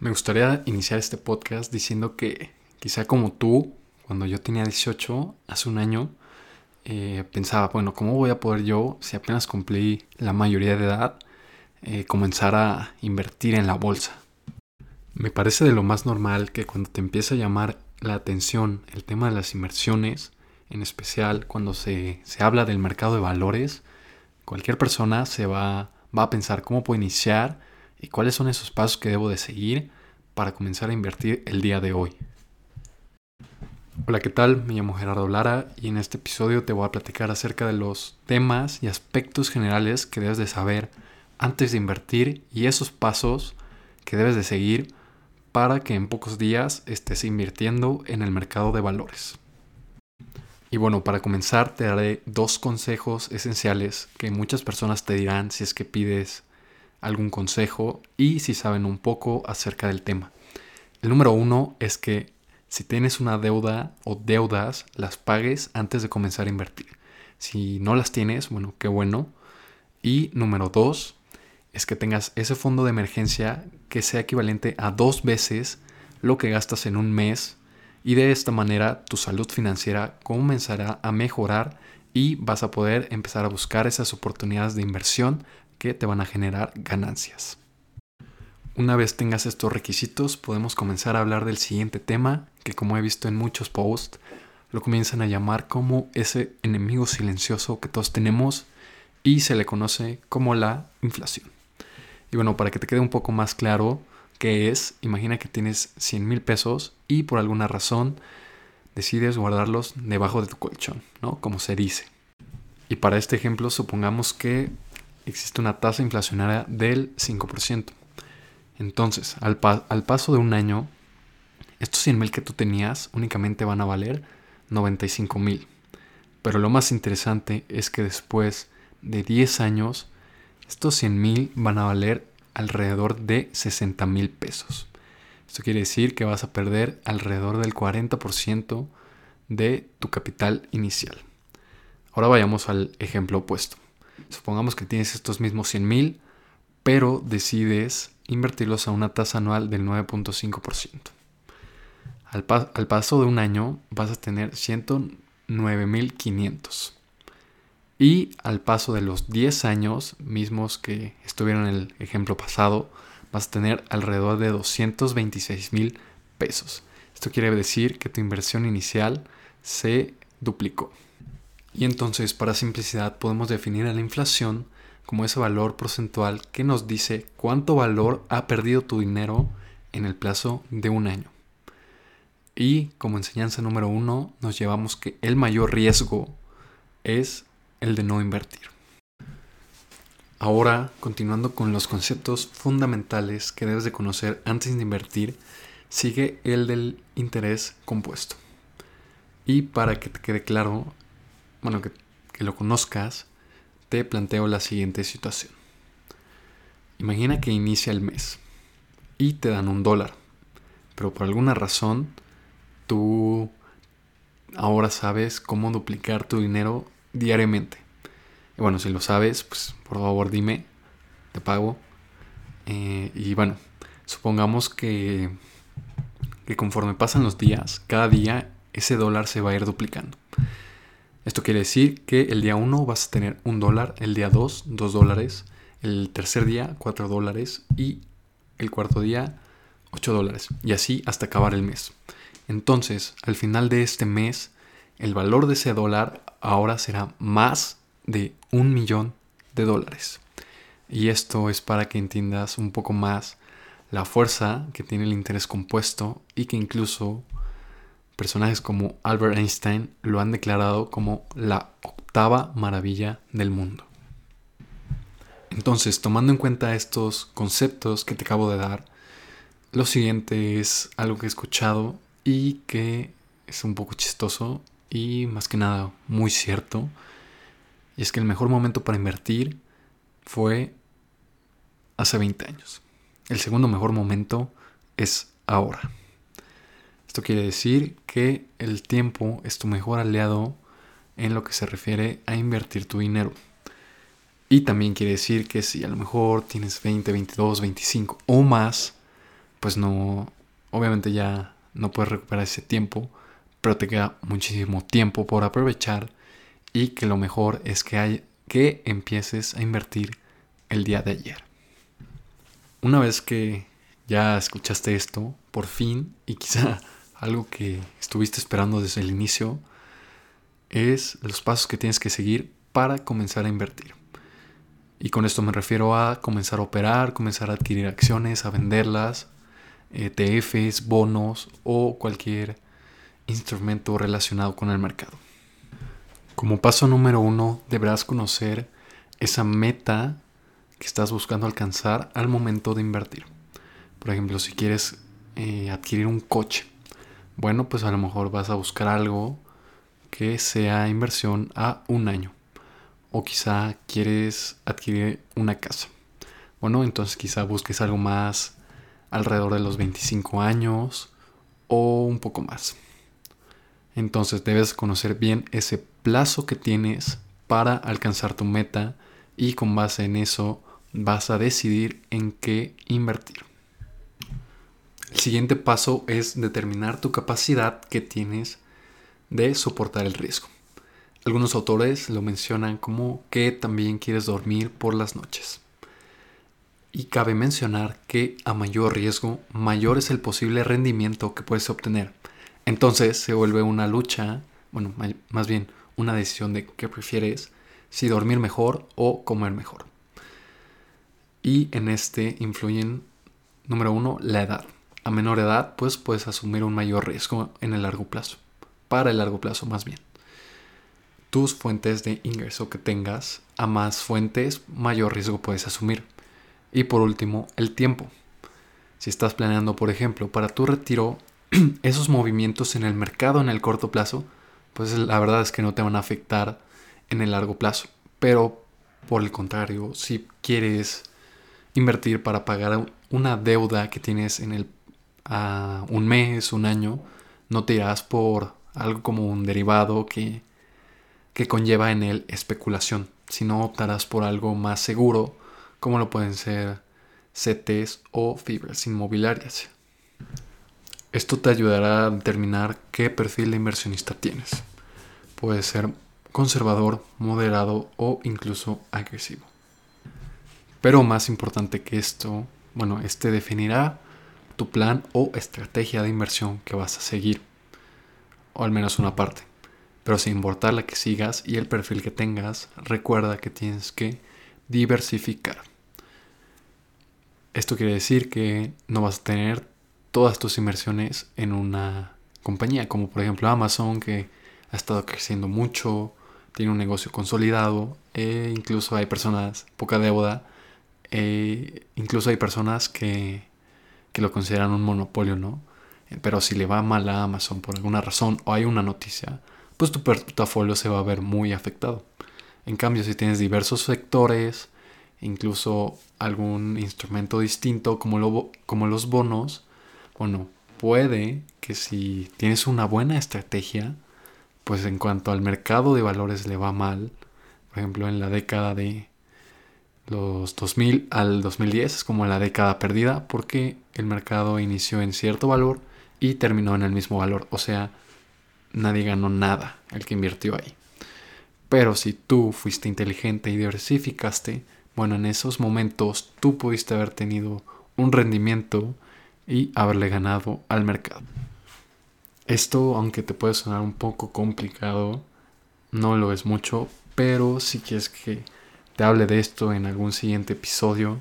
Me gustaría iniciar este podcast diciendo que quizá como tú, cuando yo tenía 18, hace un año, eh, pensaba, bueno, ¿cómo voy a poder yo, si apenas cumplí la mayoría de edad, eh, comenzar a invertir en la bolsa? Me parece de lo más normal que cuando te empieza a llamar la atención el tema de las inversiones, en especial cuando se, se habla del mercado de valores, cualquier persona se va, va a pensar cómo puedo iniciar y cuáles son esos pasos que debo de seguir para comenzar a invertir el día de hoy. Hola, ¿qué tal? Me llamo Gerardo Lara y en este episodio te voy a platicar acerca de los temas y aspectos generales que debes de saber antes de invertir y esos pasos que debes de seguir para que en pocos días estés invirtiendo en el mercado de valores. Y bueno, para comenzar te daré dos consejos esenciales que muchas personas te dirán si es que pides algún consejo y si saben un poco acerca del tema. El número uno es que si tienes una deuda o deudas, las pagues antes de comenzar a invertir. Si no las tienes, bueno, qué bueno. Y número dos es que tengas ese fondo de emergencia que sea equivalente a dos veces lo que gastas en un mes y de esta manera tu salud financiera comenzará a mejorar y vas a poder empezar a buscar esas oportunidades de inversión que te van a generar ganancias. Una vez tengas estos requisitos, podemos comenzar a hablar del siguiente tema, que como he visto en muchos posts, lo comienzan a llamar como ese enemigo silencioso que todos tenemos y se le conoce como la inflación. Y bueno, para que te quede un poco más claro qué es, imagina que tienes 100 mil pesos y por alguna razón decides guardarlos debajo de tu colchón, ¿no? Como se dice. Y para este ejemplo, supongamos que existe una tasa inflacionaria del 5%. Entonces, al, paso de un año, estos 100 mil que tú tenías únicamente van a valer 95 mil. Pero lo más interesante es que después de 10 años, estos 100 mil van a valer alrededor de 60 mil pesos. Esto quiere decir que vas a perder alrededor del 40% de tu capital inicial. Ahora vayamos al ejemplo opuesto. Supongamos que tienes estos mismos 100 mil, pero decides invertirlos a una tasa anual del 9.5%. Al, al, paso de un año vas a tener 109.500. Y al paso de los 10 años mismos que estuvieron en el ejemplo pasado, vas a tener alrededor de 226 mil pesos. Esto quiere decir que tu inversión inicial se duplicó. Y entonces, para simplicidad, podemos definir a la inflación como ese valor porcentual que nos dice cuánto valor ha perdido tu dinero en el plazo de un año. Y como enseñanza número uno, nos llevamos que el mayor riesgo es el de no invertir. Ahora, continuando con los conceptos fundamentales que debes de conocer antes de invertir, sigue el del interés compuesto. Y para que te quede claro, bueno, que, lo conozcas, te planteo la siguiente situación. Imagina que inicia el mes y te dan un dólar, pero por alguna razón tú ahora sabes cómo duplicar tu dinero diariamente. Y bueno, si lo sabes, pues por favor dime, te pago. Eh, y bueno, supongamos que, que conforme pasan los días, cada día ese dólar se va a ir duplicando. Esto quiere decir que el día 1 vas a tener un dólar, el día 2, 2 dólares, el tercer día, 4 dólares y el cuarto día, 8 dólares. Y así hasta acabar el mes. Entonces, al final de este mes, el valor de ese dólar ahora será más de un millón de dólares. Y esto es para que entiendas un poco más la fuerza que tiene el interés compuesto y que incluso personajes como Albert Einstein lo han declarado como la octava maravilla del mundo. Entonces, tomando en cuenta estos conceptos que te acabo de dar, lo siguiente es algo que he escuchado y que es un poco chistoso y más que nada muy cierto. Y es que el mejor momento para invertir fue hace 20 años. El segundo mejor momento es ahora. Esto quiere decir que el tiempo es tu mejor aliado en lo que se refiere a invertir tu dinero. Y también quiere decir que si a lo mejor tienes 20, 22, 25 o más, pues no, obviamente ya no puedes recuperar ese tiempo, pero te queda muchísimo tiempo por aprovechar y que lo mejor es que, hay, que empieces a invertir el día de ayer. Una vez que ya escuchaste esto, por fin, y quizá algo que estuviste esperando desde el inicio, es los pasos que tienes que seguir para comenzar a invertir. Y con esto me refiero a comenzar a operar, comenzar a adquirir acciones, a venderlas, ETFs, bonos o cualquier instrumento relacionado con el mercado. Como paso número uno, deberás conocer esa meta que estás buscando alcanzar al momento de invertir. Por ejemplo, si quieres eh, adquirir un coche, bueno, pues a lo mejor vas a buscar algo que sea inversión a un año. O quizá quieres adquirir una casa. Bueno, entonces quizá busques algo más alrededor de los 25 años o un poco más. Entonces debes conocer bien ese plazo que tienes para alcanzar tu meta y con base en eso vas a decidir en qué invertir. El siguiente paso es determinar tu capacidad que tienes de soportar el riesgo. Algunos autores lo mencionan como que también quieres dormir por las noches. Y cabe mencionar que a mayor riesgo, mayor es el posible rendimiento que puedes obtener. Entonces se vuelve una lucha, bueno, más bien una decisión de qué prefieres, si dormir mejor o comer mejor. Y en este influyen, número uno, la edad. A menor edad, pues puedes asumir un mayor riesgo en el largo plazo. Para el largo plazo, más bien. Tus fuentes de ingreso que tengas, a más fuentes, mayor riesgo puedes asumir. Y por último, el tiempo. Si estás planeando, por ejemplo, para tu retiro, esos movimientos en el mercado en el corto plazo, pues la verdad es que no te van a afectar en el largo plazo. Pero por el contrario, si quieres invertir para pagar una deuda que tienes en el a un mes, un año, no te irás por algo como un derivado que, que conlleva en él especulación, sino optarás por algo más seguro, como lo pueden ser CTs o fibras inmobiliarias. Esto te ayudará a determinar qué perfil de inversionista tienes. Puede ser conservador, moderado o incluso agresivo. Pero más importante que esto, bueno, este definirá tu plan o estrategia de inversión que vas a seguir, o al menos una parte. Pero sin importar la que sigas y el perfil que tengas, recuerda que tienes que diversificar. Esto quiere decir que no vas a tener todas tus inversiones en una compañía, como por ejemplo Amazon, que ha estado creciendo mucho, tiene un negocio consolidado, e incluso hay personas, poca deuda, e incluso hay personas que, que lo consideran un monopolio, ¿no? Pero si le va mal a Amazon por alguna razón o hay una noticia, pues tu portafolio se va a ver muy afectado. En cambio, si tienes diversos sectores, incluso algún instrumento distinto como, como los bonos, bueno, puede que si tienes una buena estrategia, pues en cuanto al mercado de valores le va mal, por ejemplo en la década de los 2000 al 2010 es como la década perdida porque el mercado inició en cierto valor y terminó en el mismo valor, o sea, nadie ganó nada el que invirtió ahí. Pero si tú fuiste inteligente y diversificaste, bueno, en esos momentos tú pudiste haber tenido un rendimiento y haberle ganado al mercado. Esto, aunque te puede sonar un poco complicado, no lo es mucho, pero si quieres que te hable de esto en algún siguiente episodio,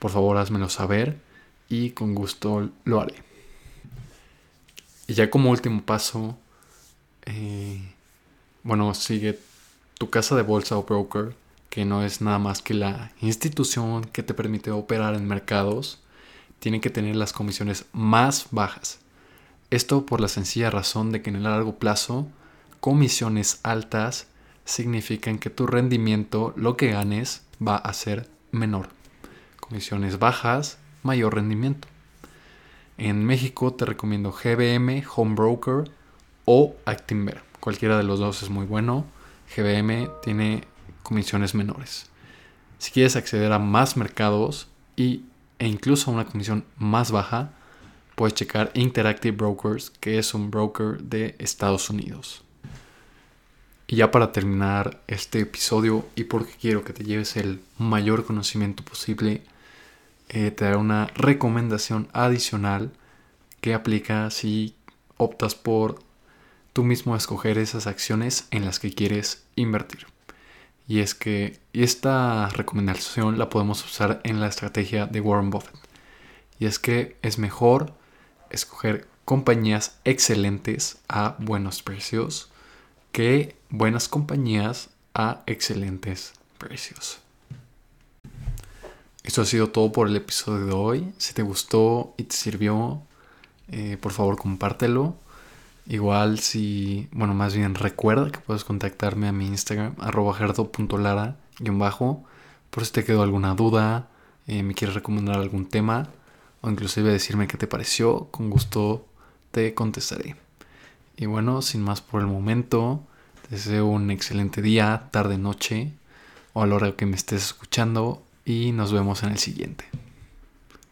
por favor házmelo saber y con gusto lo haré. Y ya como último paso, eh, bueno, sigue tu casa de bolsa o broker, que no es nada más que la institución que te permite operar en mercados, tiene que tener las comisiones más bajas esto por la sencilla razón de que en el largo plazo, comisiones altas significan que tu rendimiento, lo que ganes, va a ser menor. Comisiones bajas, mayor rendimiento. En México te recomiendo GBM, Home Broker o Actinver. Cualquiera de los dos es muy bueno. GBM tiene comisiones menores. Si quieres acceder a más mercados y, e incluso a una comisión más baja, puedes checar Interactive Brokers, que es un broker de Estados Unidos. Y ya para terminar este episodio y porque quiero que te lleves el mayor conocimiento posible, eh, te daré una recomendación adicional que aplica si optas por tú mismo escoger esas acciones en las que quieres invertir. Y es que esta recomendación la podemos usar en la estrategia de Warren Buffett. Y es que es mejor escoger compañías excelentes a buenos precios que buenas compañías a excelentes precios. Esto ha sido todo por el episodio de hoy. Si te gustó y te sirvió, eh, por favor compártelo. Igual si, bueno, más bien recuerda que puedes contactarme a mi Instagram, arroba bajo por si te quedó alguna duda, eh, me quieres recomendar algún tema o inclusive decirme qué te pareció, con gusto te contestaré. Y bueno, sin más por el momento, te deseo un excelente día, tarde, noche o a la hora que me estés escuchando y nos vemos en el siguiente.